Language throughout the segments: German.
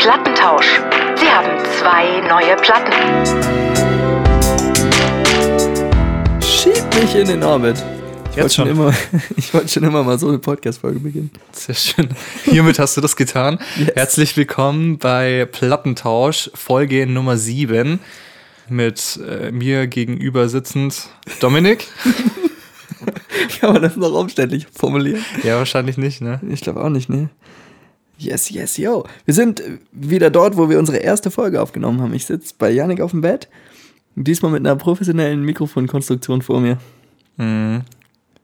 Plattentausch. Sie haben zwei neue Platten. Schieb mich in den Orbit. Ich wollte schon schon. immer, ich wollte schon immer mal so eine Podcast-Folge beginnen. Sehr schön. Hiermit hast du das getan. Yes. Herzlich willkommen bei Plattentausch, Folge Nummer 7. Mit äh, mir gegenüber sitzend Dominik. Kann man das noch umständlich formulieren? Ja, wahrscheinlich nicht, ne? Ich glaube auch nicht, ne? Yes, yes, yo. Wir sind wieder dort, wo wir unsere erste Folge aufgenommen haben. Ich sitze bei Yannick auf dem Bett. Diesmal mit einer professionellen Mikrofonkonstruktion vor mir. Mhm.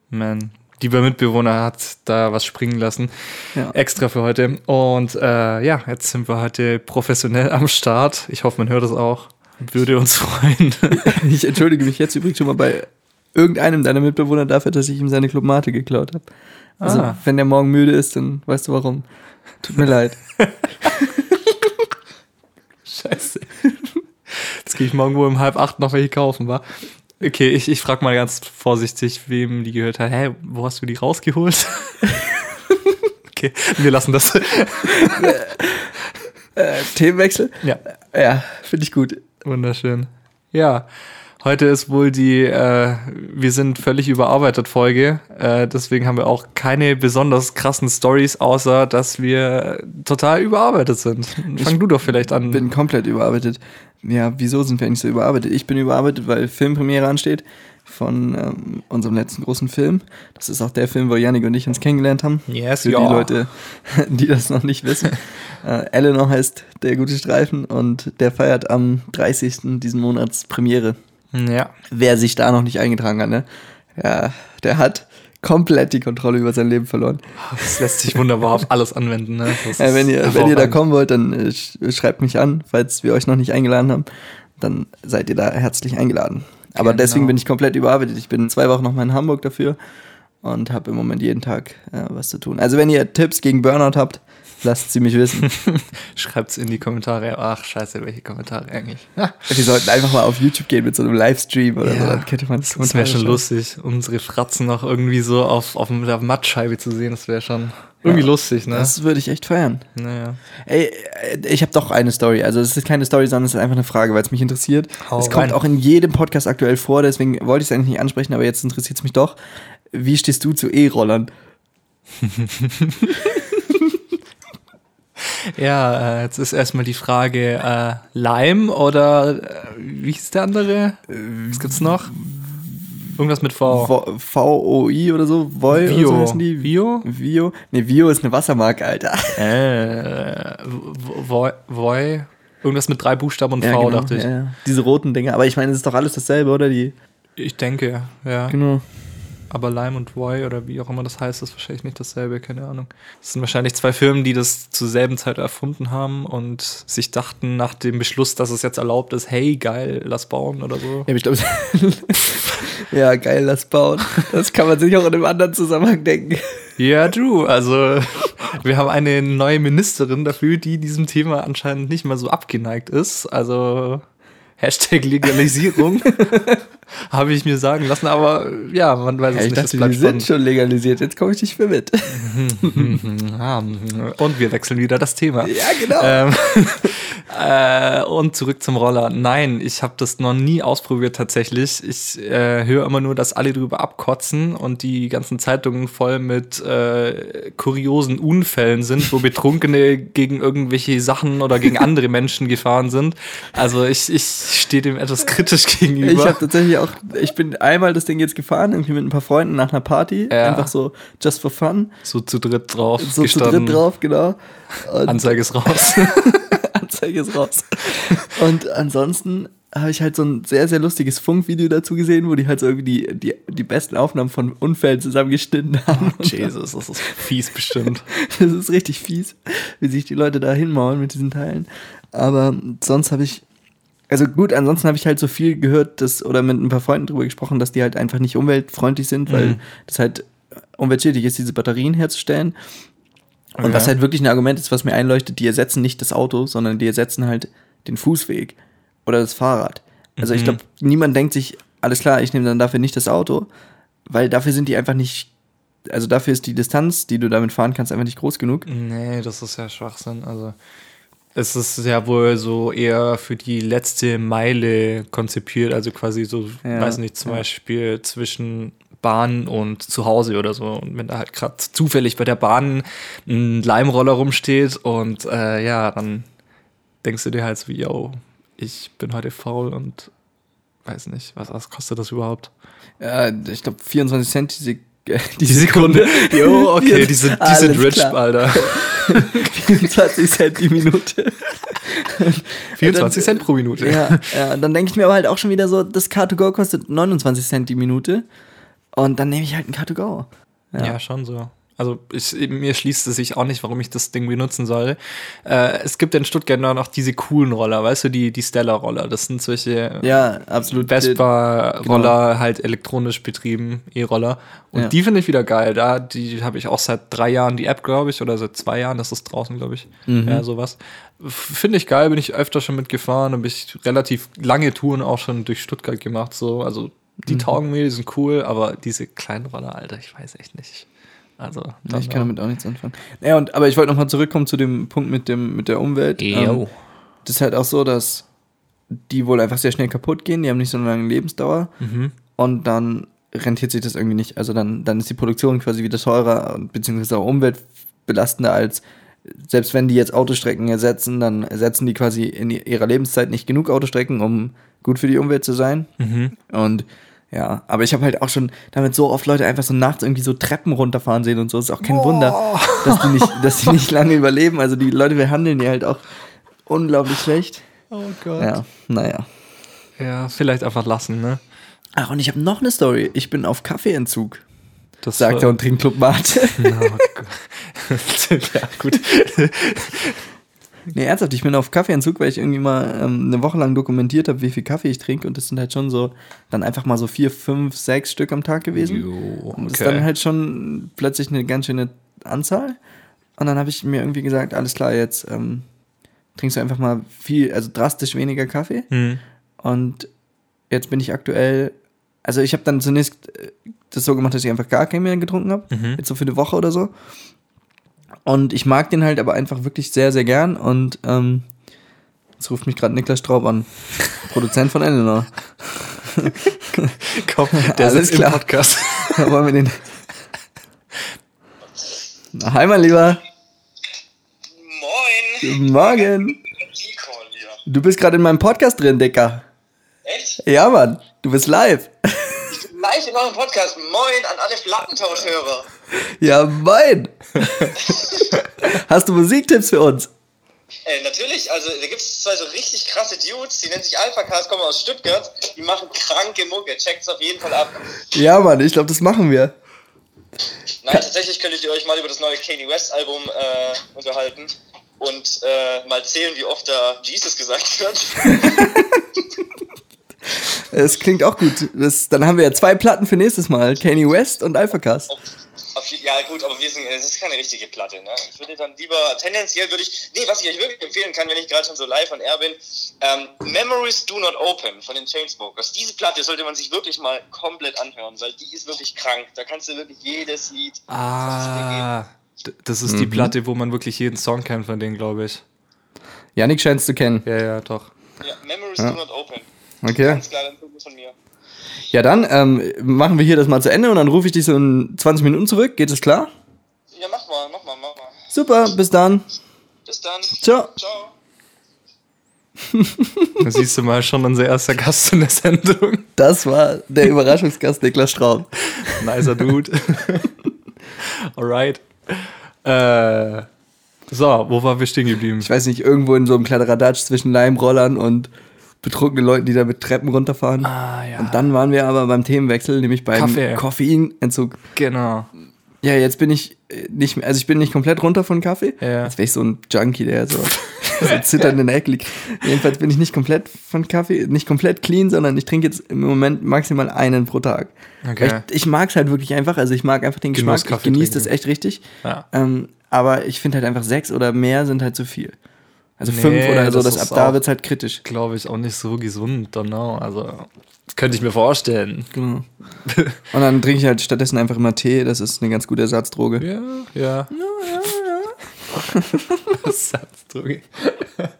Man. Lieber Mitbewohner hat da was springen lassen. Ja. Extra für heute. Und äh, ja, jetzt sind wir heute professionell am Start. Ich hoffe, man hört es auch. Würde uns freuen. Ich entschuldige mich jetzt übrigens schon mal bei irgendeinem deiner Mitbewohner dafür, dass ich ihm seine Clubmate geklaut habe. Also, Ah. wenn der morgen müde ist, dann weißt du warum. Tut mir leid. Scheiße. Jetzt gehe ich morgen wohl um halb acht noch welche kaufen, wa? Okay, ich, ich frage mal ganz vorsichtig, wem die gehört hat. Hä, wo hast du die rausgeholt? okay, wir lassen das. Äh, Themenwechsel? ja, Ja, finde ich gut. wunderschön. Ja, heute ist wohl die äh, Wir sind völlig überarbeitet Folge. Äh, deswegen haben wir auch keine besonders krassen Stories, außer dass wir total überarbeitet sind. Fang du doch vielleicht an. bin komplett überarbeitet. Ja, wieso sind wir eigentlich so überarbeitet? Ich bin überarbeitet, weil Filmpremiere ansteht von ähm, unserem letzten großen Film. Das ist auch der Film, wo Yannick und ich uns kennengelernt haben. Yes, Für ja. die Leute, die das noch nicht wissen. äh, Eleanor heißt der gute Streifen und der feiert am 30. diesen Monats Premiere. Ja. Wer sich da noch nicht eingetragen hat, ne? Ja, der hat komplett die Kontrolle über sein Leben verloren. Das lässt sich wunderbar auf alles anwenden. Ne? Ja, wenn, ihr, wenn ihr da kommen wollt, dann äh, sch- schreibt mich an, falls wir euch noch nicht eingeladen haben. Dann seid ihr da herzlich eingeladen. Aber Genau. deswegen bin ich komplett überarbeitet. Ich bin zwei Wochen noch mal in Hamburg dafür und habe im Moment jeden Tag äh, was zu tun. Also wenn ihr Tipps gegen Burnout habt, lasst sie mich wissen. Schreibt's in die Kommentare. Ach, scheiße, welche Kommentare eigentlich? Wir sollten einfach mal auf YouTube gehen mit so einem Livestream oder so. Ja, Dann könnte man das wäre schon schauen. lustig, unsere Fratzen noch irgendwie so auf, auf der Mattscheibe zu sehen. Das wäre schon irgendwie Ja, lustig, ne? Das würde ich echt feiern. naja. Ey, äh, ich habe doch eine Story. Also es ist keine Story, sondern es ist einfach eine Frage, weil es mich interessiert. Hau es kommt rein. auch in jedem Podcast aktuell vor, deswegen wollte ich es eigentlich nicht ansprechen, aber jetzt interessiert es mich doch. Wie stehst du zu E-Rollern? Ja, äh, jetzt ist erstmal die Frage, äh, Lime oder äh, wie hieß der andere? Was gibt's noch? Irgendwas mit V. Vo- VOI oder so? Voi oder Vio. so heißen die? Vio? Vio? Ne, Vio ist eine Wassermarke, Alter. Äh, Voi, Voi, irgendwas mit drei Buchstaben und V, genau, dachte ich. ja, ja. Diese roten Dinger. Aber ich meine, es ist doch alles dasselbe, oder? Die, Ich denke, ja. genau. Aber Lime und Roy oder wie auch immer das heißt, ist wahrscheinlich nicht dasselbe, keine Ahnung. Das sind wahrscheinlich zwei Firmen, die das zur selben Zeit erfunden haben und sich dachten nach dem Beschluss, dass es jetzt erlaubt ist, hey, geil, lass bauen oder so. Ja, ich glaube, ja, geil, lass bauen. Das kann man sich auch in einem anderen Zusammenhang denken. Ja, true. Also, wir haben eine neue Ministerin dafür, die diesem Thema anscheinend nicht mal so abgeneigt ist. Also, Hashtag Legalisierung. Habe ich mir sagen lassen, aber ja, man weiß es ich nicht. dachte, die sind schon legalisiert. Jetzt komme ich nicht mehr mit. Und wir wechseln wieder das Thema. Ja, genau. Ähm, äh, und zurück zum Roller. Nein, ich habe das noch nie ausprobiert tatsächlich. Ich äh, höre immer nur, dass alle drüber abkotzen und die ganzen Zeitungen voll mit äh, kuriosen Unfällen sind, wo Betrunkene gegen irgendwelche Sachen oder gegen andere Menschen gefahren sind. Also ich, ich stehe dem etwas kritisch gegenüber. Ich habe tatsächlich auch, ich bin einmal das Ding jetzt gefahren, irgendwie mit ein paar Freunden nach einer Party. Ja. Einfach so just for fun. so zu dritt drauf So gestanden. zu dritt drauf, genau. Und Anzeige ist raus. Anzeige ist raus. Und ansonsten habe ich halt so ein sehr, sehr lustiges Funkvideo dazu gesehen, wo die halt so irgendwie die, die, die besten Aufnahmen von Unfällen zusammengeschnitten haben. Und Jesus, das ist fies bestimmt. Das ist richtig fies, wie sich die Leute da hinmauern mit diesen Teilen. Aber sonst habe ich, also gut, ansonsten habe ich halt so viel gehört, dass, oder mit ein paar Freunden drüber gesprochen, dass die halt einfach nicht umweltfreundlich sind, weil Mhm. das halt umweltschädlich ist, diese Batterien herzustellen. Und Ja. was halt wirklich ein Argument ist, was mir einleuchtet, die ersetzen nicht das Auto, sondern die ersetzen halt den Fußweg oder das Fahrrad. Also ich Mhm. glaube, niemand denkt sich, alles klar, ich nehme dann dafür nicht das Auto, weil dafür sind die einfach nicht, also dafür ist die Distanz, die du damit fahren kannst, einfach nicht groß genug. Nee, das ist ja Schwachsinn. Also, Es ist ja wohl so eher für die letzte Meile konzipiert, also quasi so, Ja, weiß nicht, zum ja. Beispiel zwischen Bahn und zu Hause oder so. Und wenn da halt gerade zufällig bei der Bahn ein Leimroller rumsteht und äh, ja, dann denkst du dir halt so, yo, ich bin heute faul und weiß nicht, was, was kostet das überhaupt? Ja, ich glaube 24 Cent die, äh, die, Sekunde. Jo, okay, die sind, die sind rich, klar. Alter. 24 Cent die Minute. 24 Cent pro Minute. Ja, ja, und dann denke ich mir aber halt auch schon wieder so, das Car2Go kostet 29 Cent die Minute. Und dann nehme ich halt ein Car2Go. Ja, schon so. Also ich, mir schließt es sich auch nicht, warum ich das Ding benutzen soll. Äh, es gibt in Stuttgart noch diese coolen Roller, weißt du, die, die Stella-Roller. Das sind solche Ja, absolut. Vespa-Roller, halt elektronisch betrieben, E-Roller. Und Ja. die finde ich wieder geil. Da, die habe ich auch seit drei Jahren die App, glaube ich, oder seit zwei Jahren, das ist draußen, glaube ich. Mhm. Ja, sowas. Finde ich geil, bin ich öfter schon mitgefahren bin ich relativ lange Touren auch schon durch Stuttgart gemacht. So. Also die Mhm. taugen mir, die sind cool, aber diese kleinen Roller, Alter, ich weiß echt nicht. Also, Ja, ich kann damit auch nichts anfangen. Ja, und, aber ich wollte nochmal zurückkommen zu dem Punkt mit, dem, mit der Umwelt. Ähm, das ist halt auch so, dass die wohl einfach sehr schnell kaputt gehen, die haben nicht so eine lange Lebensdauer Mhm. und dann rentiert sich das irgendwie nicht. Also dann, dann ist die Produktion quasi wieder teurer beziehungsweise auch umweltbelastender als selbst wenn die jetzt Autostrecken ersetzen, dann ersetzen die quasi in ihrer Lebenszeit nicht genug Autostrecken, um gut für die Umwelt zu sein. Mhm. Und ja, aber ich habe halt auch schon damit so oft Leute einfach so nachts irgendwie so Treppen runterfahren sehen und so. Ist auch kein Wunder, dass die, nicht, dass die nicht lange überleben. Also die Leute behandeln die halt auch unglaublich schlecht. Oh Gott. Ja, naja. Ja, vielleicht einfach lassen, ne? Ach, und ich habe noch eine Story. Ich bin auf Kaffeeentzug, Das sagt er und trinkt Club Mate. Oh Gott. ja, gut. nee, ernsthaft, ich bin auf Kaffeeentzug, weil ich irgendwie mal ähm, eine Woche lang dokumentiert habe, wie viel Kaffee ich trinke. Und das sind halt schon so, dann einfach mal so vier, fünf, sechs Stück am Tag gewesen. Jo, Und das okay. ist dann halt schon plötzlich eine ganz schöne Anzahl. Und dann habe ich mir irgendwie gesagt, alles klar, jetzt ähm, trinkst du einfach mal viel, also drastisch weniger Kaffee. Hm. Und jetzt bin ich aktuell, also ich habe dann zunächst äh, das so gemacht, dass ich einfach gar keinen mehr getrunken habe. Mhm. Jetzt so für eine Woche oder so. Und ich mag den halt aber einfach wirklich sehr, sehr gern. Und ähm, jetzt ruft mich gerade Niklas Straub an, Produzent von Eleanor. Komm, der Alles sitzt im klar. Podcast. Da wollen wir den. Na, hi, mein Lieber. Moin! Guten Morgen. Du bist gerade in meinem Podcast drin, Dicker. Echt? Ja, Mann. Du bist live. Live in eurem Podcast. Moin an alle Plattentauschhörer. Ja, moin. Hast du Musiktipps für uns? Äh, natürlich, also da gibt es zwei so richtig krasse Dudes, die nennen sich Alpha Cars, kommen aus Stuttgart, die machen kranke Mucke. Checkt's auf jeden Fall ab. Ja, Mann. Ich glaube, das machen wir. Nein, tatsächlich könntet ihr euch mal über das neue Kanye West Album äh, unterhalten und äh, mal zählen, wie oft da Jesus gesagt wird. Es klingt auch gut. Das, dann haben wir ja zwei Platten für nächstes Mal. Kanye West und Alpha Cast. Auf, auf, ja gut, aber wir sind, es ist keine richtige Platte. Ne? Ich würde dann lieber, tendenziell würde ich, nee, was ich euch wirklich empfehlen kann, wenn ich gerade schon so live on air bin, ähm, Memories Do Not Open von den Chainsmokers. Diese Platte sollte man sich wirklich mal komplett anhören, weil die ist wirklich krank. Da kannst du wirklich jedes Lied Ah, das ist die Platte, wo man wirklich jeden Song kennt von denen, glaube ich. Janik scheint es zu kennen. Ja, ja, doch. Ja, Memories Do Not Open. Okay. Ganz klar, dann von mir. Ja, dann ähm, machen wir hier das mal zu Ende und dann rufe ich dich so in 20 Minuten zurück. Geht es klar? Ja, mach mal, mach mal, mach mal. Super, bis dann. Bis dann. Ciao. Ciao. Da siehst du mal schon unser erster Gast in der Sendung. Das war der Überraschungsgast Niklas Straub. Nicer Dude. Alright. Äh, so, wo waren wir stehen geblieben? Ich weiß nicht, irgendwo in so einem Kladderadatsch zwischen Leimrollern und betrunkenen Leuten, die da mit Treppen runterfahren. Ah, ja. Und dann waren wir aber beim Themenwechsel, nämlich beim Kaffee. Koffeinentzug. Genau. Ja, jetzt bin ich äh, nicht mehr, also ich bin nicht komplett runter von Kaffee. Ja. Jetzt wäre ich so ein Junkie, der so, so zitternd in der Ecke liegt. Jedenfalls bin ich nicht komplett von Kaffee, nicht komplett clean, sondern ich trinke jetzt im Moment maximal einen pro Tag. Okay. Ich, ich mag es halt wirklich einfach, also ich mag einfach den Genuss Geschmack, ich Kaffee genieße das echt richtig. Ja. Ähm, aber ich finde halt einfach sechs oder mehr sind halt zu viel. Also Nee, fünf oder so, das ab da wird es halt kritisch. Glaube ich auch nicht so gesund, don't know. Also, könnte ich mir vorstellen. Genau. Und dann trinke ich halt stattdessen einfach immer Tee, das ist eine ganz gute Ersatzdroge. Ja, ja. Ja, ja, ja. Ersatzdroge.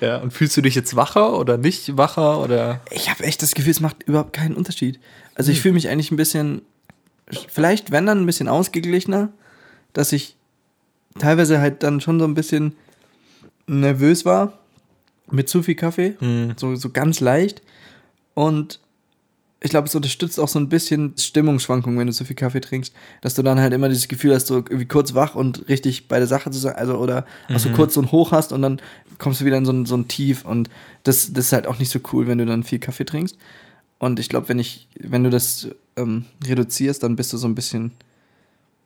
Ja, und fühlst du dich jetzt wacher oder nicht wacher oder? Ich habe echt das Gefühl, es macht überhaupt keinen Unterschied. Also ich fühle mich eigentlich ein bisschen, vielleicht wenn dann ein bisschen ausgeglichener, dass ich teilweise halt dann schon so ein bisschen nervös war mit zu viel Kaffee, so, so ganz leicht. Und ich glaube, es unterstützt auch so ein bisschen Stimmungsschwankungen, wenn du zu viel Kaffee trinkst, dass du dann halt immer dieses Gefühl hast, so irgendwie kurz wach und richtig bei der Sache zu sein, also oder auch so kurz so ein Hoch hast und dann kommst du wieder in so ein, so ein Tief und das, das ist halt auch nicht so cool, wenn du dann viel Kaffee trinkst. Und ich glaube, wenn ich, wenn du das ähm, reduzierst, dann bist du so ein bisschen,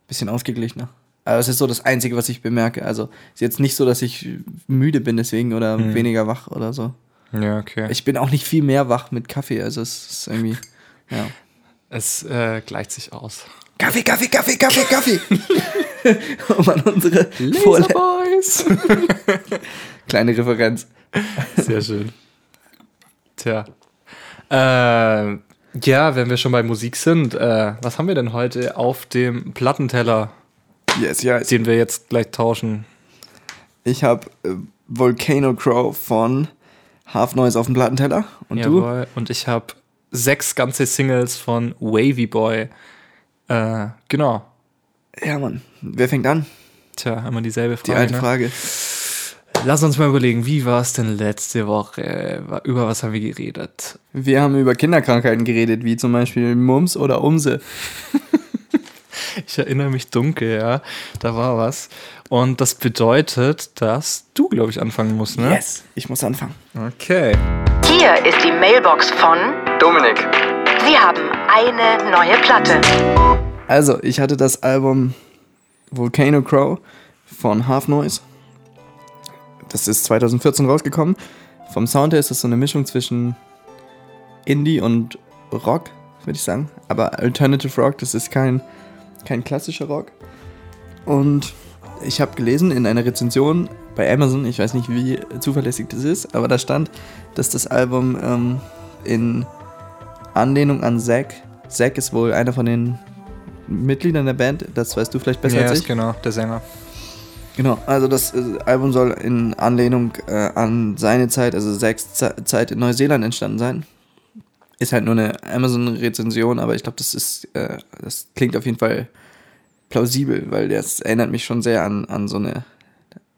bisschen ausgeglichener. Aber es ist so das Einzige, was ich bemerke. Also ist jetzt nicht so, dass ich müde bin deswegen oder weniger wach oder so. Ja, okay. Ich bin auch nicht viel mehr wach mit Kaffee. Also es ist irgendwie, ja. es äh, gleicht sich aus. Kaffee, Kaffee, Kaffee, Kaffee, Kaffee. um an unsere Vorle Boys! kleine Referenz. Sehr schön. Tja. Äh, ja, wenn wir schon bei Musik sind, äh, was haben wir denn heute auf dem Plattenteller, Yes, ja. den wir jetzt gleich tauschen? Ich habe äh, Volcano Crow von Half Noise auf dem Plattenteller. Und du? Jawohl. Und ich habe sechs ganze Singles von Wavy Boy. Äh, genau. Ja, Mann. Wer fängt an? Tja, immer dieselbe Die Frage. alte ne? Frage. Lass uns mal überlegen, wie war es denn letzte Woche? Über was haben wir geredet? Wir haben über Kinderkrankheiten geredet, wie zum Beispiel Mumps oder Umse. Ich erinnere mich dunkel, ja. Da war was. Und das bedeutet, dass du, glaube ich, anfangen musst, ne? Yes, ich muss anfangen. Okay. Hier ist die Mailbox von Dominik. Sie haben eine neue Platte. Also, ich hatte das Album Volcano Crow von Half Noise. Das ist 2014 rausgekommen. Vom Sound her ist das so eine Mischung zwischen Indie und Rock, würde ich sagen. Aber Alternative Rock, das ist kein, kein klassischer Rock. Und ich habe gelesen in einer Rezension bei Amazon, ich weiß nicht, wie zuverlässig das ist, aber da stand, dass das Album ähm, in Anlehnung an Zack, Zack ist wohl einer von den Mitgliedern der Band, das weißt du vielleicht besser Ja, als ist ich. genau, der Sänger. Genau, also das äh, Album soll in Anlehnung äh, an seine Zeit, also Zacks Ze- Zeit in Neuseeland entstanden sein. Ist halt nur eine Amazon-Rezension, aber ich glaube, das ist, äh, das klingt auf jeden Fall plausibel, weil das erinnert mich schon sehr an, an so eine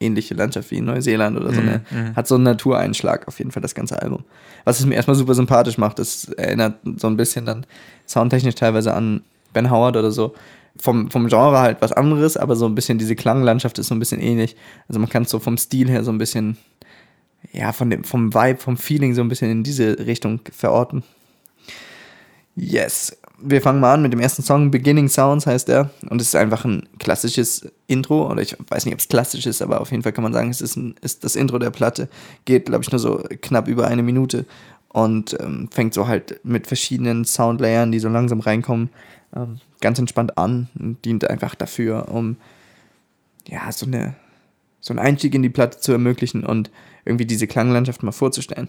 ähnliche Landschaft wie in Neuseeland oder so eine, hat so einen Natureinschlag auf jeden Fall das ganze Album. Was es mir erstmal super sympathisch macht, das erinnert so ein bisschen dann soundtechnisch teilweise an Ben Howard oder so. Vom, vom Genre halt was anderes, aber so ein bisschen diese Klanglandschaft ist so ein bisschen ähnlich. Also man kann es so vom Stil her so ein bisschen, ja, von dem, vom Vibe, vom Feeling so ein bisschen in diese Richtung verorten. Yes. Wir fangen mal an mit dem ersten Song, Beginning Sounds heißt er. Und es ist einfach ein klassisches Intro. Oder ich weiß nicht, ob es klassisch ist, aber auf jeden Fall kann man sagen, es ist, ein, ist das Intro der Platte. Geht, glaube ich, nur so knapp über eine Minute. Und ähm, fängt so halt mit verschiedenen Soundlayern, die so langsam reinkommen, ähm, ganz entspannt an. Und dient einfach dafür, um ja, so, eine, so einen Einstieg in die Platte zu ermöglichen und irgendwie diese Klanglandschaft mal vorzustellen.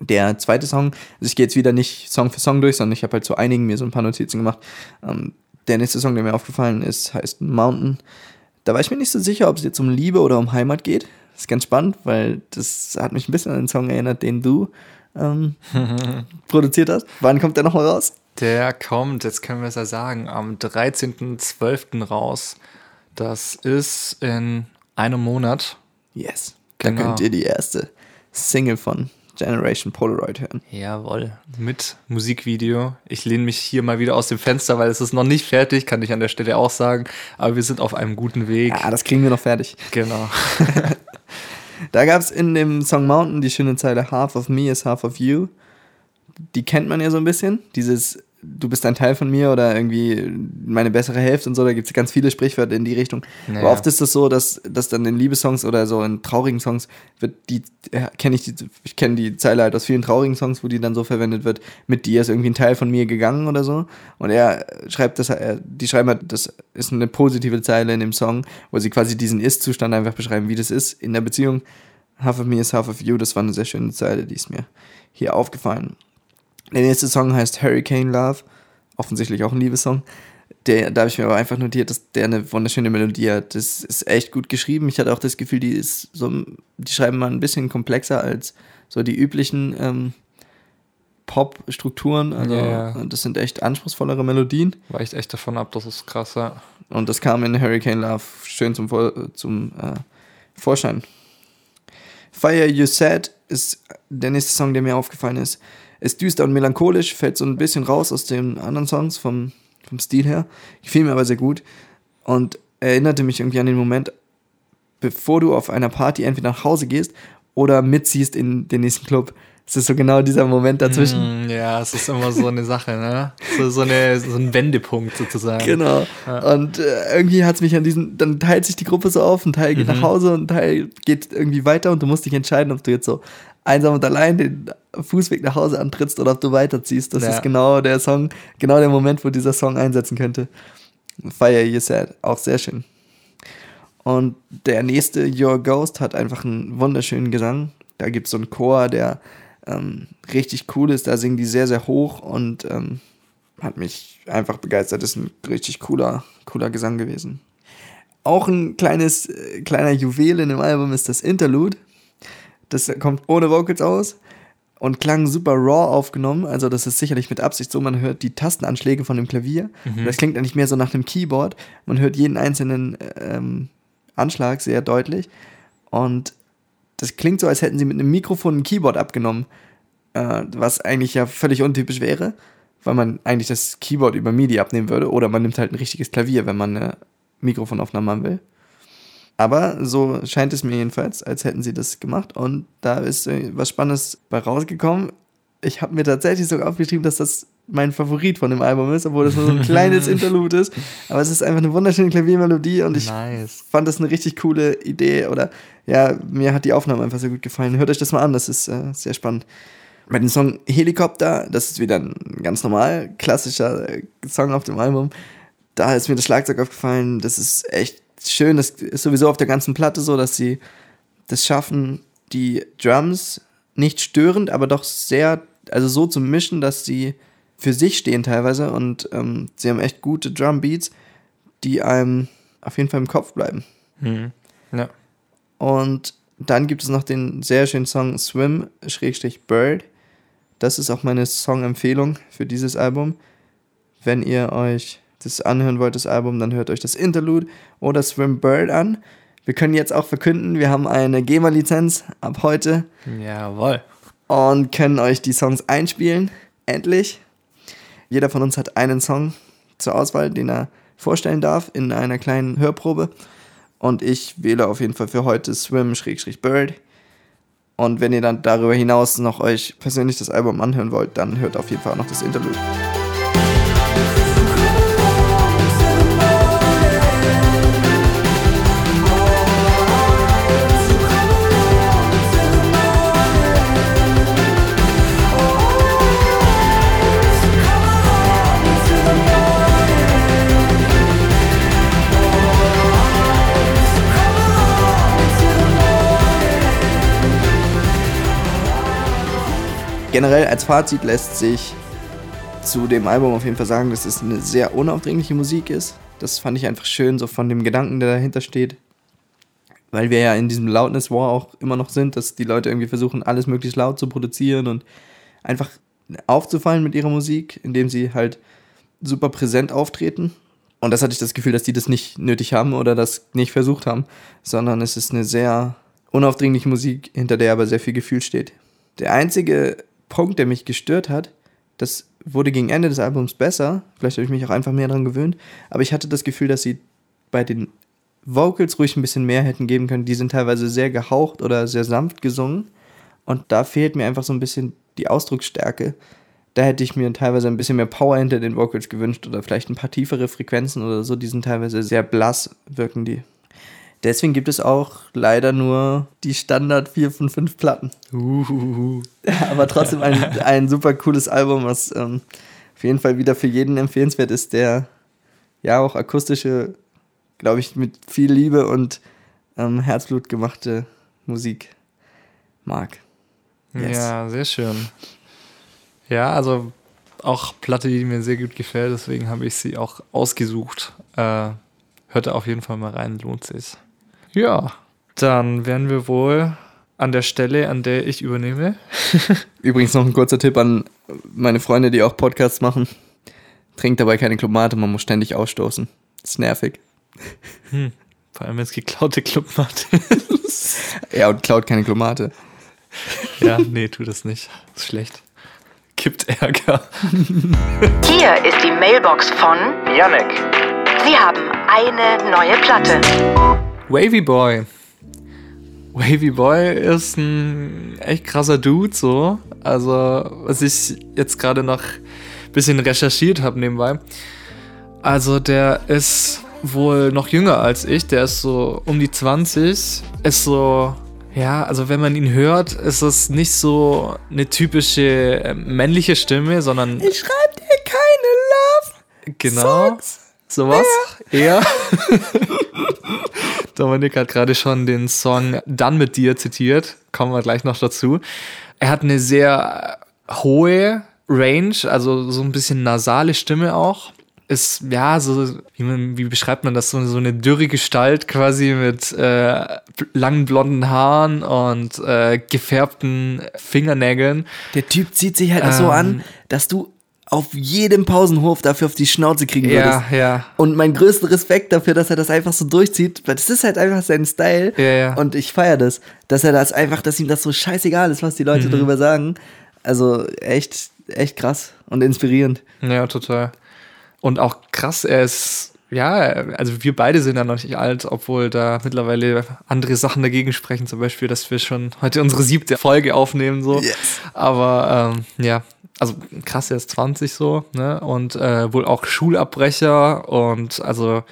Der zweite Song, also ich gehe jetzt wieder nicht Song für Song durch, sondern ich habe halt zu einigen mir so ein paar Notizen gemacht. Ähm, der nächste Song, der mir aufgefallen ist, heißt Mountain. Da war ich mir nicht so sicher, ob es jetzt um Liebe oder um Heimat geht. Das ist ganz spannend, weil das hat mich ein bisschen an den Song erinnert, den du ähm, produziert hast. Wann kommt der nochmal raus? Der kommt, jetzt können wir es ja sagen, am 13.12. raus. Das ist in einem Monat. Yes. Da Genau. könnt ihr die erste Single von Generation Polaroid hören. Jawohl. Mit Musikvideo. Ich lehne mich hier mal wieder aus dem Fenster, weil es ist noch nicht fertig, kann ich an der Stelle auch sagen. Aber wir sind auf einem guten Weg. Ja, das kriegen wir noch fertig. Genau. Da gab es in dem Song Mountain die schöne Zeile Half of me is half of you. Die kennt man ja so ein bisschen. Dieses Du bist ein Teil von mir oder irgendwie meine bessere Hälfte und so. Da gibt es ganz viele Sprichwörter in die Richtung. Naja. Aber oft ist das so, dass, dass dann in Liebessongs oder so in traurigen Songs wird die, äh, kenne ich die, ich kenne die Zeile halt aus vielen traurigen Songs, wo die dann so verwendet wird, mit dir ist irgendwie ein Teil von mir gegangen oder so. Und er schreibt das, er, die schreiben halt, das ist eine positive Zeile in dem Song, wo sie quasi diesen Ist-Zustand einfach beschreiben, wie das ist in der Beziehung. Half of me is half of you, das war eine sehr schöne Zeile, die ist mir hier aufgefallen. Der nächste Song heißt Hurricane Love, offensichtlich auch ein Liebessong. Der, da habe ich mir aber einfach notiert, dass der eine wunderschöne Melodie hat. Das ist echt gut geschrieben. Ich hatte auch das Gefühl, die ist so, die schreiben mal ein bisschen komplexer als so die üblichen ähm, Pop-Strukturen. Also ja. das sind echt anspruchsvollere Melodien. Weicht echt davon ab, das ist krass, ja. Und das kam in Hurricane Love schön zum, zum äh, Vorschein. Fire You Said ist der nächste Song, der mir aufgefallen ist. Ist düster und melancholisch, fällt so ein bisschen raus aus den anderen Songs vom, vom Stil her. Gefiel mir aber sehr gut und erinnerte mich irgendwie an den Moment, bevor du auf einer Party entweder nach Hause gehst oder mitziehst in den nächsten Club. Es ist so genau dieser Moment dazwischen. Mm, Ja, es ist immer so eine Sache, ne? So, so, eine, so ein Wendepunkt sozusagen. Genau. Und äh, irgendwie hat es mich an diesen, dann teilt sich die Gruppe so auf, ein Teil geht nach Hause und ein Teil geht irgendwie weiter und du musst dich entscheiden, ob du jetzt so einsam und allein den Fußweg nach Hause antrittst oder ob du weiterziehst. Das Ja. ist genau der Song, genau der Moment, wo dieser Song einsetzen könnte. Fire You Said, auch sehr schön. Und der nächste, Your Ghost, hat einfach einen wunderschönen Gesang. Da gibt es so einen Chor, der ähm, richtig cool ist. Da singen die sehr, sehr hoch und ähm, hat mich einfach begeistert. Ist ein richtig cooler, cooler Gesang gewesen. Auch ein kleines, äh, kleiner Juwel in dem Album ist das Interlude. Das kommt ohne Vocals aus und klang super raw aufgenommen. Also das ist sicherlich mit Absicht so. Man hört die Tastenanschläge von dem Klavier. Und das klingt eigentlich mehr so nach einem Keyboard. Man hört jeden einzelnen ähm, Anschlag sehr deutlich. Und das klingt so, als hätten sie mit einem Mikrofon ein Keyboard abgenommen. Äh, was eigentlich ja völlig untypisch wäre, weil man eigentlich das Keyboard über MIDI abnehmen würde. Oder man nimmt halt ein richtiges Klavier, wenn man eine Mikrofonaufnahme haben will. Aber so scheint es mir jedenfalls, als hätten sie das gemacht. Und da ist äh, was Spannendes bei rausgekommen. Ich habe mir tatsächlich sogar aufgeschrieben, dass das mein Favorit von dem Album ist, obwohl das nur so ein kleines Interlude ist. Aber es ist einfach eine wunderschöne Klaviermelodie und ich Nice. fand das eine richtig coole Idee. Oder ja, mir hat die Aufnahme einfach sehr gut gefallen. Hört euch das mal an, das ist äh, sehr spannend. Bei dem Song Helikopter, das ist wieder ein ganz normal klassischer äh, Song auf dem Album. Da ist mir das Schlagzeug aufgefallen. Das ist echt schön. Das ist sowieso auf der ganzen Platte so, dass sie das schaffen, die Drums nicht störend, aber doch sehr, also so zu mischen, dass sie für sich stehen teilweise und ähm, sie haben echt gute Drumbeats, die einem auf jeden Fall im Kopf bleiben. Mhm. Ja. Und dann gibt es noch den sehr schönen Song Swim Bird. Das ist auch meine Song-Empfehlung für dieses Album. Wenn ihr euch das anhören wollt, das Album, dann hört euch das Interlude oder Swim Bird an. Wir können jetzt auch verkünden, wir haben eine GEMA-Lizenz ab heute Jawohl. und können euch die Songs einspielen. Endlich. Jeder von uns hat einen Song zur Auswahl, den er vorstellen darf in einer kleinen Hörprobe. Und ich wähle auf jeden Fall für heute Swim-Bird. Und wenn ihr dann darüber hinaus noch euch persönlich das Album anhören wollt, dann hört auf jeden Fall auch noch das Interlude. Generell als Fazit lässt sich zu dem Album auf jeden Fall sagen, dass es eine sehr unaufdringliche Musik ist. Das fand ich einfach schön, so von dem Gedanken, der dahinter steht. Weil wir ja in diesem Loudness War auch immer noch sind, dass die Leute irgendwie versuchen, alles möglichst laut zu produzieren und einfach aufzufallen mit ihrer Musik, indem sie halt super präsent auftreten. Und das hatte ich das Gefühl, dass die das nicht nötig haben oder das nicht versucht haben, sondern es ist eine sehr unaufdringliche Musik, hinter der aber sehr viel Gefühl steht. Der einzige Punkt, der mich gestört hat, das wurde gegen Ende des Albums besser. Vielleicht habe ich mich auch einfach mehr daran gewöhnt. Aber ich hatte das Gefühl, dass sie bei den Vocals ruhig ein bisschen mehr hätten geben können. Die sind teilweise sehr gehaucht oder sehr sanft gesungen. Und da fehlt mir einfach so ein bisschen die Ausdrucksstärke. Da hätte ich mir teilweise ein bisschen mehr Power hinter den Vocals gewünscht oder vielleicht ein paar tiefere Frequenzen oder so. Die sind teilweise sehr blass, wirken die. Deswegen gibt es auch leider nur die Standard 4 von 5 Platten. Uhuhu. Aber trotzdem ein, ein super cooles Album, was ähm, auf jeden Fall wieder für jeden empfehlenswert ist, der ja auch akustische, glaube ich, mit viel Liebe und ähm, Herzblut gemachte Musik mag. Yes. Ja, sehr schön. Ja, also auch Platte, die mir sehr gut gefällt, deswegen habe ich sie auch ausgesucht. Äh, hört da auf jeden Fall mal rein, lohnt sich. Ja, dann wären wir wohl an der Stelle, an der ich übernehme. Übrigens noch ein kurzer Tipp an meine Freunde, die auch Podcasts machen. Trinkt dabei keine Clubmate, man muss ständig ausstoßen. ist nervig. Vor allem jetzt geklaute Clubmate. Ja, und klaut keine Clubmate. ja, nee, tu das nicht. ist schlecht. Gibt Ärger. Hier ist die Mailbox von Yannick. Sie haben eine neue Platte. Wavy Boy. Wavy Boy ist ein echt krasser Dude, so. Also, was ich jetzt gerade noch ein bisschen recherchiert habe nebenbei. Also, der ist wohl noch jünger als ich. Der ist so um die 20. Ist so, ja, also wenn man ihn hört, ist es nicht so eine typische äh, männliche Stimme, sondern Ich schreib dir keine Love. Genau. Songs. Sowas? Ja. Dominik hat gerade schon den Song Dann mit dir zitiert. Kommen wir gleich noch dazu. Er hat eine sehr hohe Range, also so ein bisschen nasale Stimme auch. Ist, ja, so, wie, man, wie beschreibt man das? So, so eine dürre Gestalt quasi mit äh, langen blonden Haaren und äh, gefärbten Fingernägeln. Der Typ zieht sich halt auch so Ähm. an, dass du auf jedem Pausenhof dafür auf die Schnauze kriegen würdest. Ja, ja. Und mein größter Respekt dafür, dass er das einfach so durchzieht, weil das ist halt einfach sein Style. Ja, ja. Und ich feiere das, dass er das einfach, dass ihm das so scheißegal ist, was die Mhm. Leute darüber sagen. Also echt, echt krass und inspirierend. Ja, total. Und auch krass, er ist, ja, also wir beide sind ja noch nicht alt, obwohl da mittlerweile andere Sachen dagegen sprechen, zum Beispiel, dass wir schon heute unsere siebte Folge aufnehmen, so. Yes. Aber ähm, ja, also krass, er ist 20 so, ne? Und äh, wohl auch Schulabbrecher und also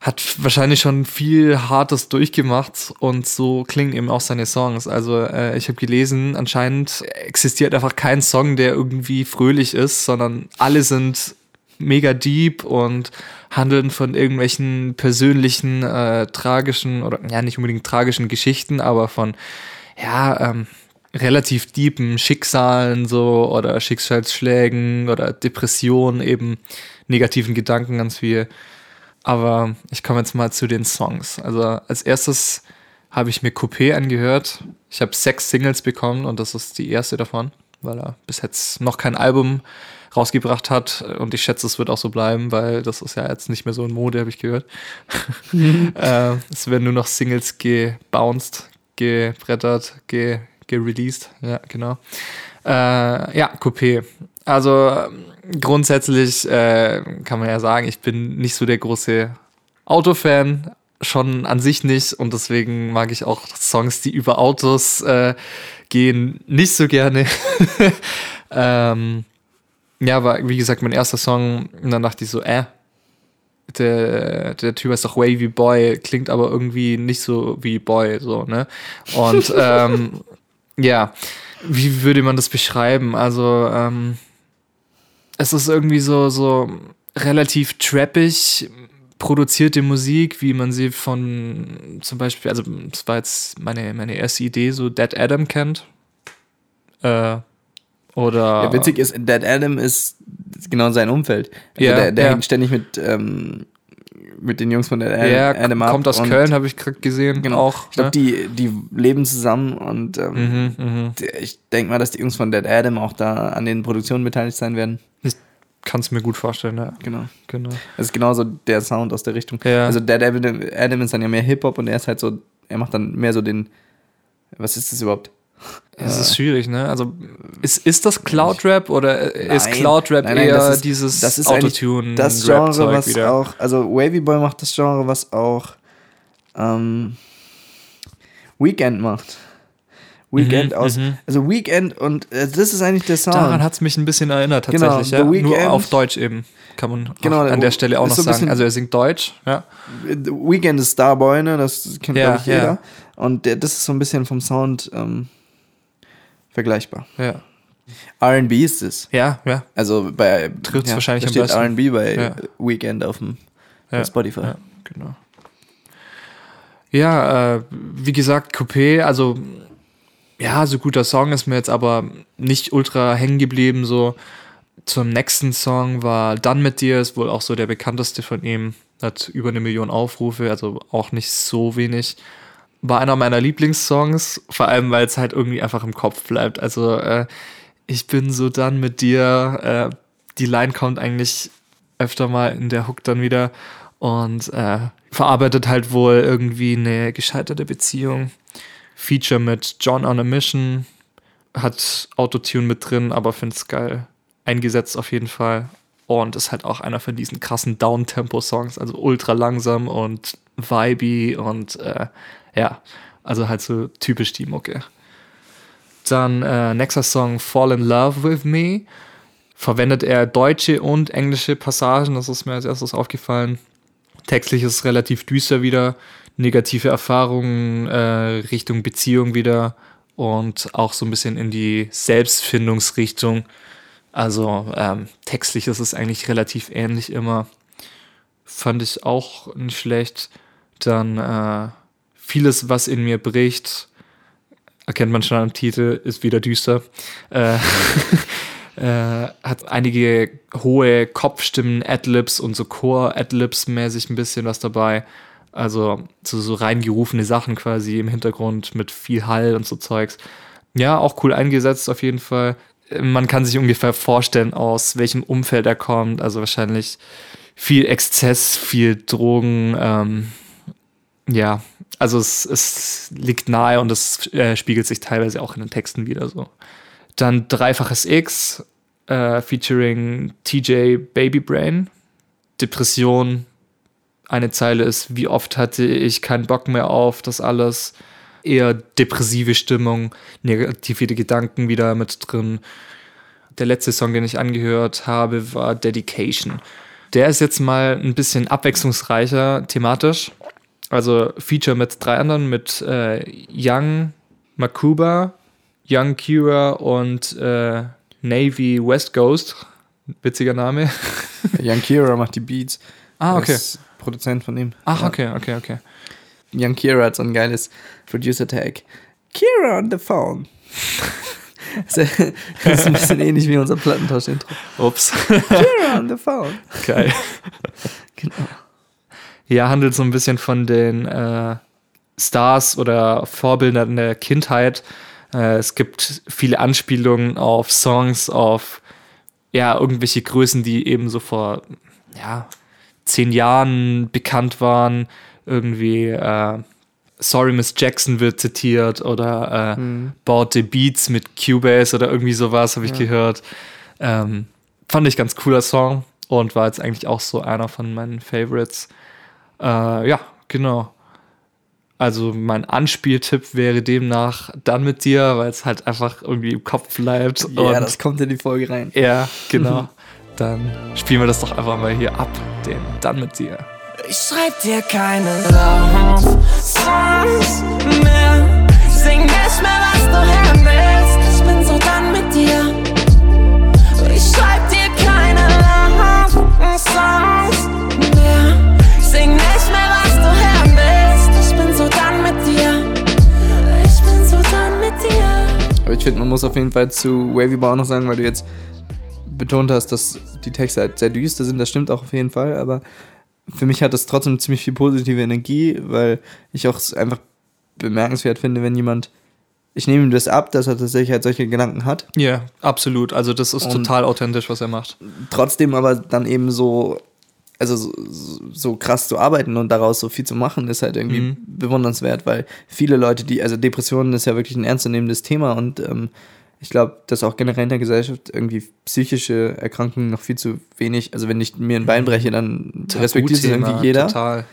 hat wahrscheinlich schon viel Hartes durchgemacht und so klingen eben auch seine Songs. Also äh, ich habe gelesen, anscheinend existiert einfach kein Song, der irgendwie fröhlich ist, sondern alle sind mega deep und handeln von irgendwelchen persönlichen, äh, tragischen oder ja nicht unbedingt tragischen Geschichten, aber von ja ähm, relativ deepen Schicksalen so oder Schicksalsschlägen oder Depressionen eben negativen Gedanken ganz viel. Aber ich komme jetzt mal zu den Songs. Also als erstes habe ich mir Coupé angehört. Ich habe sechs Singles bekommen und das ist die erste davon, weil er bis jetzt noch kein Album rausgebracht hat. Und ich schätze, es wird auch so bleiben, weil das ist ja jetzt nicht mehr so in Mode, habe ich gehört. äh, es werden nur noch Singles gebounced, gebrettert, ge gereleased. Ja, genau. Äh, ja, Coupé. Also grundsätzlich äh, kann man ja sagen, ich bin nicht so der große Autofan, schon an sich nicht und deswegen mag ich auch Songs, die über Autos äh, gehen, nicht so gerne. ähm, ja, war wie gesagt mein erster Song und dann dachte ich so, äh, der, der Typ ist doch Wavy Boy, klingt aber irgendwie nicht so wie Boy, so, ne? Und ähm, ja, wie würde man das beschreiben? Also, ähm, es ist irgendwie so, so relativ trappig produzierte Musik, wie man sie von zum Beispiel, also das war jetzt meine, meine erste Idee, so Dead Adam kennt. Äh, oder Ja, witzig ist, Dead Adam ist genau sein Umfeld. Also Ja, der der ja. hängt ständig mit, ähm, mit den Jungs von Dead Adam, ja, Adam ab kommt aus Köln, habe ich gerade gesehen. Genau. Auch. ich glaube, ne? die, die leben zusammen und ähm, Mhm, mhm. der- ich denke mal, dass die Jungs von Dead Adam auch da an den Produktionen beteiligt sein werden. Ich kann es mir gut vorstellen, ja. Genau. Genau. Das ist genauso der Sound aus der Richtung. Ja. Also Dead Adam, Adam ist dann ja mehr Hip-Hop und er ist halt so, er macht dann mehr so den, was ist das überhaupt? Es ist schwierig, ne? Also ist, ist das Cloud Rap oder ist Nein. Cloud Rap Nein, nein, eher das ist- dieses das ist Autotune das Genre, was wieder? auch, also Wavy Boy macht das Genre, was auch ähm, Weekend macht. Weekend Mhm, aus, mhm. also Weekend und äh, das ist eigentlich der Sound. Daran hat es mich ein bisschen erinnert Genau, tatsächlich, The ja. Nur Weeknd- auf Deutsch eben. Kann man Genau, an der Stelle auch noch so sagen. bisschen- Also er singt Deutsch, ja. The Weekend ist Starboy, ne? Das kennt Ja, glaube ich jeder. ja. Und der, das ist so ein bisschen vom Sound ähm, vergleichbar. Ja, R&B ist es. ja, ja. Also bei Trifft's wahrscheinlich da am steht besten. R&B bei Ja. Weekend auf dem ja. Spotify. Ja, genau. Ja, äh, wie gesagt, Coupé, also ja, so guter Song ist mir jetzt aber nicht ultra hängen geblieben, so. zum nächsten Song war Dann mit dir, ist wohl auch so der bekannteste von ihm. Hat über eine Million Aufrufe, also auch nicht so wenig. War einer meiner Lieblingssongs, vor allem weil es halt irgendwie einfach im Kopf bleibt. Also äh, ich bin so dann mit dir. Äh, die Line kommt eigentlich öfter mal in der Hook dann wieder und äh, verarbeitet halt wohl irgendwie eine gescheiterte Beziehung. Feature mit John on a Mission, hat Autotune mit drin, aber find's geil. Eingesetzt auf jeden Fall. Und ist halt auch einer von diesen krassen Downtempo-Songs, also ultra langsam und vibey und äh, ja, also halt so typisch die Mucke. Dann äh, nächster Song Fall in Love with Me. Verwendet er deutsche und englische Passagen, das ist mir als erstes aufgefallen. Textlich ist es relativ düster wieder, negative Erfahrungen äh, Richtung Beziehung wieder und auch so ein bisschen in die Selbstfindungsrichtung. Also ähm, textlich ist es eigentlich relativ ähnlich immer. Fand ich auch nicht schlecht. Dann äh, vieles, was in mir bricht, erkennt man schon am Titel, ist wieder düster. Äh, äh, hat einige hohe Kopfstimmen, Adlibs und so Chor-Adlibs mäßig ein bisschen was dabei. Also so, so reingerufene Sachen quasi im Hintergrund mit viel Hall und so Zeugs. Ja, auch cool eingesetzt auf jeden Fall. Man kann sich ungefähr vorstellen, aus welchem Umfeld er kommt. Also wahrscheinlich viel Exzess, viel Drogen. Ähm, ja, also es, es liegt nahe und es äh, spiegelt sich teilweise auch in den Texten wieder so. Dann Dreifaches X, äh, featuring TJ Babybrain. Depression, eine Zeile ist, wie oft hatte ich keinen Bock mehr auf das alles. Eher depressive Stimmung, negative Gedanken wieder mit drin. Der letzte Song, den ich angehört habe, war Dedication. Der ist jetzt mal ein bisschen abwechslungsreicher thematisch. Also Feature mit drei anderen, mit äh, Young Makuba, Young Kira und äh, Navy West Ghost. Witziger Name. Young Kira macht die Beats. Ah, okay. Ist Produzent von ihm. Ach, okay, okay, okay. Young Kira hat so ein geiles Producer-Tag. Kira on the phone. das ist ein bisschen ähnlich wie unser Plattentausch-Intro. Ups. Kira on the phone. Geil. Genau. Ja, handelt so ein bisschen von den äh, Stars oder Vorbildern der Kindheit. Äh, es gibt viele Anspielungen auf Songs, auf ja, irgendwelche Größen, die eben so vor ja, zehn Jahren bekannt waren. Irgendwie äh, Sorry Miss Jackson wird zitiert oder äh, Bought the Beats mit Cubase oder irgendwie sowas habe ich gehört. Ähm, fand ich ganz cooler Song und war jetzt eigentlich auch so einer von meinen Favorites. Äh, ja, genau. Also mein Anspieltipp wäre demnach dann mit dir, weil es halt einfach irgendwie im Kopf bleibt. Ja, und das kommt in die Folge rein. ja, genau. Dann spielen wir das doch einfach mal hier ab, den dann mit dir. Ich schreib dir keine Love Songs mehr. Sing nicht mehr, was du hören willst. Ich bin so dann mit dir. Ich schreib dir keine Love Songs mehr. Sing nicht mehr, was du hören willst. Ich bin so dann mit dir. Ich bin so dann mit dir. Aber ich finde, man muss auf jeden Fall zu Wavy Bar noch sagen, weil du jetzt betont hast, dass die Texte halt sehr düster sind. Das stimmt auch auf jeden Fall, aber für mich hat das trotzdem ziemlich viel positive Energie, weil ich auch es einfach bemerkenswert finde, wenn jemand. Ich nehme ihm das ab, dass er tatsächlich halt solche Gedanken hat. Ja, absolut. Also das ist Und- total authentisch, was er macht. Trotzdem aber dann eben so, also so, so krass zu arbeiten und daraus so viel zu machen, ist halt irgendwie Mhm. bewundernswert, weil viele Leute, die, also Depressionen ist ja wirklich ein ernstzunehmendes Thema und ähm, ich glaube, dass auch generell in der Gesellschaft irgendwie psychische Erkrankungen noch viel zu wenig, also wenn ich mir ein Bein breche, dann respektiert es Tabuthema, irgendwie jeder. Total.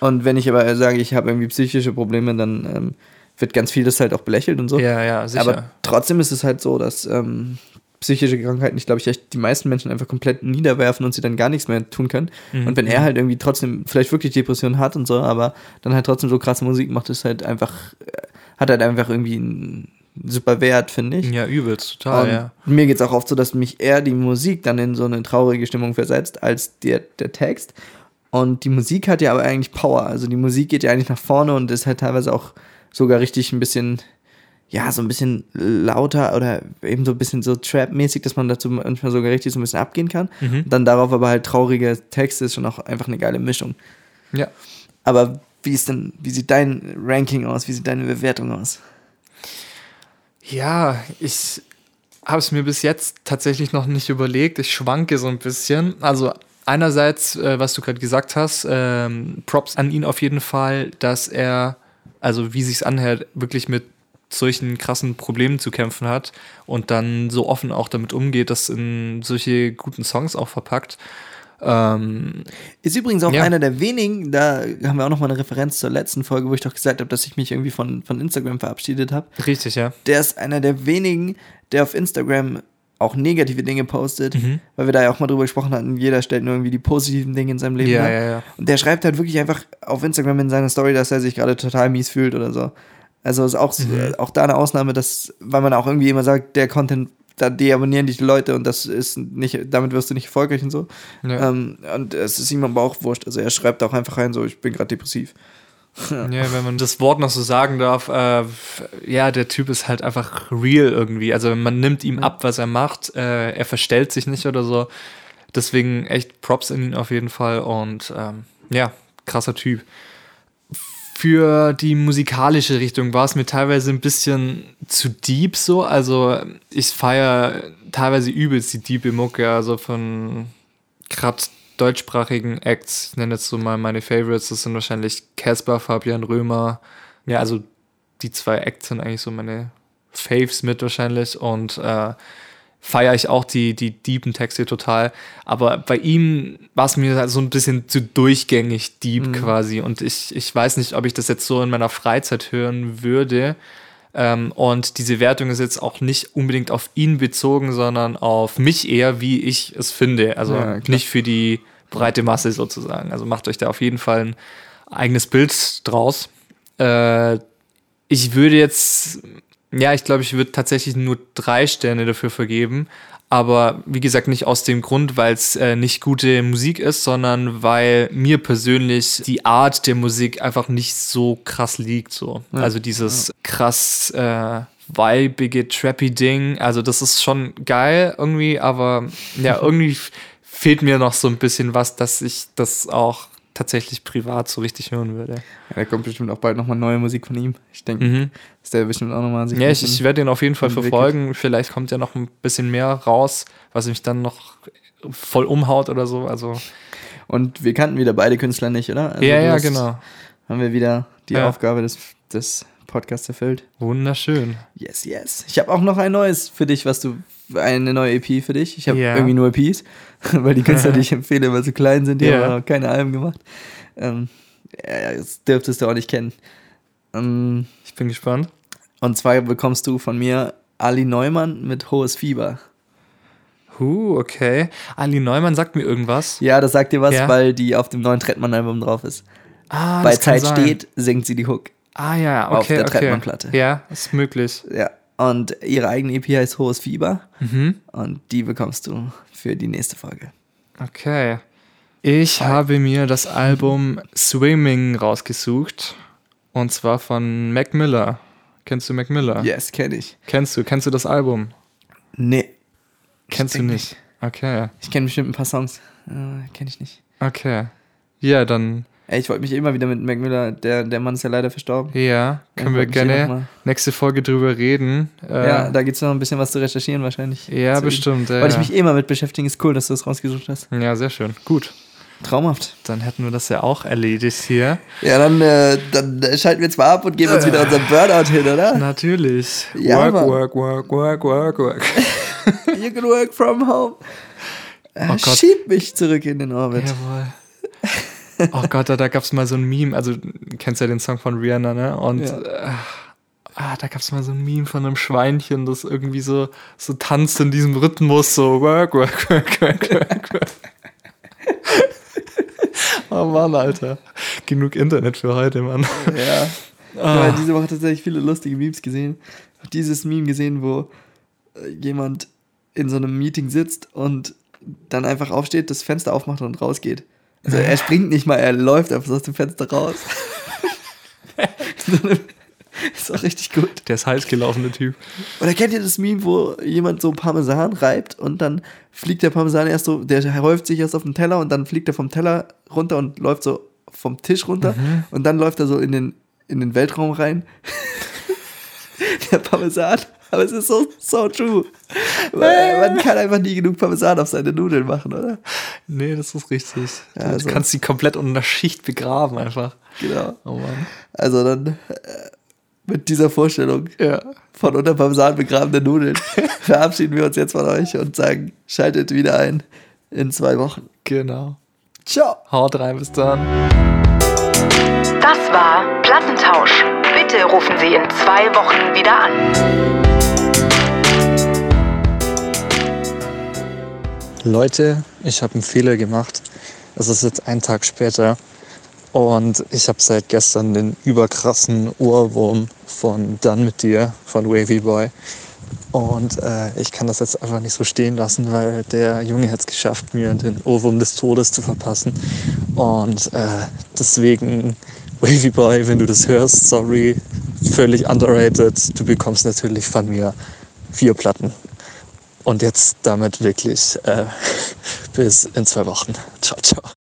Und wenn ich aber sage, ich habe irgendwie psychische Probleme, dann ähm, wird ganz vieles halt auch belächelt und so. Ja, ja, sicher. Aber trotzdem ist es halt so, dass ähm, psychische Krankheiten, ich glaube, ich echt die meisten Menschen einfach komplett niederwerfen und sie dann gar nichts mehr tun können. Mhm. Und wenn er halt irgendwie trotzdem vielleicht wirklich Depressionen hat und so, aber dann halt trotzdem so krasse Musik macht, ist halt einfach, äh, hat halt einfach irgendwie einen super Wert, finde ich. ja, übelst, total, Und ja. Mir geht es auch oft so, dass mich eher die Musik dann in so eine traurige Stimmung versetzt, als der, der Text. Und die Musik hat ja aber eigentlich Power. Also die Musik geht ja eigentlich nach vorne und ist halt teilweise auch sogar richtig ein bisschen, ja, so ein bisschen lauter oder eben so ein bisschen so Trap-mäßig, dass man dazu manchmal sogar richtig so ein bisschen abgehen kann. Mhm. Und dann darauf aber halt traurige Texte ist schon auch einfach eine geile Mischung. Ja. Aber wie ist denn, wie sieht dein Ranking aus? Wie sieht deine Bewertung aus? Ja, ich habe es mir bis jetzt tatsächlich noch nicht überlegt. Ich schwanke so ein bisschen. Also einerseits, äh, was du gerade gesagt hast, ähm, Props an ihn auf jeden Fall, dass er, also wie sich's anhört, wirklich mit solchen krassen Problemen zu kämpfen hat und dann so offen auch damit umgeht, das in solche guten Songs auch verpackt. Ähm, Ist übrigens auch Ja. einer der wenigen, da haben wir auch noch mal eine Referenz zur letzten Folge, wo ich doch gesagt habe, dass ich mich irgendwie von, von Instagram verabschiedet habe. richtig, ja. Der ist einer der wenigen, der auf Instagram auch negative Dinge postet, weil wir da ja auch mal drüber gesprochen hatten, jeder stellt nur irgendwie die positiven Dinge in seinem Leben Ja, ja, ja. Und der schreibt halt wirklich einfach auf Instagram in seiner Story, dass er sich gerade total mies fühlt oder so. Also ist auch, Mhm. auch da eine Ausnahme, dass, weil man auch irgendwie immer sagt, der Content, da deabonnieren dich die Leute und das ist nicht, damit wirst du nicht erfolgreich und so. Ja. Ähm, und es ist ihm aber auch wurscht. Also er schreibt auch einfach rein, so, ich bin gerade depressiv. Ja, wenn man das Wort noch so sagen darf, äh, ja, der Typ ist halt einfach real irgendwie. Also man nimmt ihm ab, was er macht. Äh, er verstellt sich nicht oder so. Deswegen echt Props in ihn auf jeden Fall. Und ähm, ja, krasser Typ. Für die musikalische Richtung war es mir teilweise ein bisschen zu deep so. Also ich feiere teilweise übelst die diepe Mucke, also von gerade deutschsprachigen Acts, ich nenne jetzt so mal meine Favorites, das sind wahrscheinlich Casper, Fabian Römer. Ja, also die zwei Acts sind eigentlich so meine Faves mit wahrscheinlich und äh, feiere ich auch die, die deepen Texte total. Aber bei ihm war es mir so ein bisschen zu durchgängig deep quasi und ich, ich weiß nicht, ob ich das jetzt so in meiner Freizeit hören würde. Ähm, und diese Wertung ist jetzt auch nicht unbedingt auf ihn bezogen, sondern auf mich eher, wie ich es finde. Also Ja, nicht für die breite Masse sozusagen. Also macht euch da auf jeden Fall ein eigenes Bild draus. Äh, ich würde jetzt, ja, ich glaube, ich würde tatsächlich nur drei Sterne dafür vergeben. Aber wie gesagt, nicht aus dem Grund, weil es äh, nicht gute Musik ist, sondern weil mir persönlich die Art der Musik einfach nicht so krass liegt. So. also dieses krass äh, weibige, trappy Ding. Also das ist schon geil irgendwie, aber ja, irgendwie fehlt mir noch so ein bisschen was, dass ich das auch tatsächlich privat so richtig hören würde. Ja, da kommt bestimmt auch bald nochmal neue Musik von ihm. Ich denke, Mhm. dass der bestimmt auch nochmal sich Ja, ich, ich werde den auf jeden Fall entwickelt. verfolgen. Vielleicht kommt ja noch ein bisschen mehr raus, was mich dann noch voll umhaut oder so. Also, Und wir kannten wieder beide Künstler nicht, oder? Also ja, ja, genau. Haben wir wieder die Ja. Aufgabe des, des Podcasts erfüllt. Wunderschön. Yes, yes. Ich habe auch noch ein neues für dich, was du, eine neue EP für dich. Ich habe Ja. irgendwie nur EPs, weil die Künstler, die ich empfehle, immer so klein sind. Die Ja. haben auch keine Alben gemacht. Ähm, ja, das dürftest du auch nicht kennen. Ähm, Ich bin gespannt. und zwar bekommst du von mir Ali Neumann mit Hohes Fieber. Huh, okay. Ali Neumann sagt mir irgendwas. Ja, das sagt dir was, Ja. weil die auf dem neuen Trettmann-Album drauf ist. Ah, Bei Zeit steht, singt sie die Hook. Ah, ja, okay. auf der okay. Trettmann-Platte. Ja, ist möglich. Ja. Und ihre eigene EP heißt Hohes Fieber. Mhm. Und die bekommst du für die nächste Folge. Okay. Ich habe mir das Album Swimming rausgesucht. Und zwar von Mac Miller. Kennst du Mac Miller? Yes, kenne ich. Kennst du? Kennst du das Album? Nee. Kennst du nicht? Okay. Ich kenne bestimmt ein paar Songs. Äh, kenne ich nicht. Okay. Ja, dann, Ey, ich wollte mich immer wieder mit Mac Miller, der, der Mann ist ja leider verstorben. ja, können wir gerne nächste Folge drüber reden. Äh, Ja, da gibt es noch ein bisschen was zu recherchieren wahrscheinlich. ja, Zu- bestimmt. Ja, Wollte ich mich mal mit beschäftigen. Ist cool, dass du es rausgesucht hast. ja, sehr schön. Gut. Traumhaft. Dann hätten wir das ja auch erledigt hier. Ja, dann, äh, dann äh, schalten wir jetzt mal ab und geben uns wieder unseren Burnout hin, oder? Natürlich. Ja, work, Mann. work, work, work, work, work. You can work from home. Äh, Oh. Schieb mich zurück in den Orbit. Jawohl. Oh Gott, da, da gab es mal so ein Meme, also du kennst ja den Song von Rihanna, ne? Und Ja. äh, ah, da gab es mal so ein Meme von einem Schweinchen, das irgendwie so, so tanzt in diesem Rhythmus, so work, work, work, work, work, work. Oh Mann, Alter. Genug Internet für heute, Mann. Ja. Ich Ah. habe diese Woche tatsächlich viele lustige Memes gesehen. Ich habe dieses Meme gesehen, wo äh, jemand in so einem Meeting sitzt und dann einfach aufsteht, das Fenster aufmacht und rausgeht. Also er springt nicht mal, er läuft einfach aus dem Fenster raus. Ist auch richtig gut. Der ist heiß gelaufene Typ. Oder kennt ihr das Meme, wo jemand so Parmesan reibt und dann fliegt der Parmesan erst so, der häuft sich erst auf den Teller und dann fliegt er vom Teller runter und läuft so vom Tisch runter und dann läuft er so in den, in den Weltraum rein. der Parmesan. Aber es ist so, so true. Weil Man kann einfach nie genug Parmesan auf seine Nudeln machen, oder? Nee, das ist richtig. Ja, also- Du kannst sie komplett unter der Schicht begraben einfach. Genau. Oh Mann. Also dann äh, mit dieser Vorstellung Ja. von unter Parmesan begrabenen Nudeln verabschieden wir uns jetzt von euch und sagen, schaltet wieder ein in zwei Wochen. Genau. Ciao. Haut rein, bis dann. Das war Plattentausch. Bitte rufen Sie in zwei Wochen wieder an. Leute, ich habe einen Fehler gemacht. Es ist jetzt ein Tag später und ich habe seit gestern den überkrassen Ohrwurm von Dann mit dir von Wavy Boy. Und äh, ich kann das jetzt einfach nicht so stehen lassen, weil der Junge hat es geschafft, mir den Ohrwurm des Todes zu verpassen. Und äh, deswegen, Wavy Boy, wenn du das hörst, sorry, völlig underrated. Du bekommst natürlich von mir vier Platten. Und jetzt damit wirklich äh, bis in zwei Wochen. Ciao, ciao.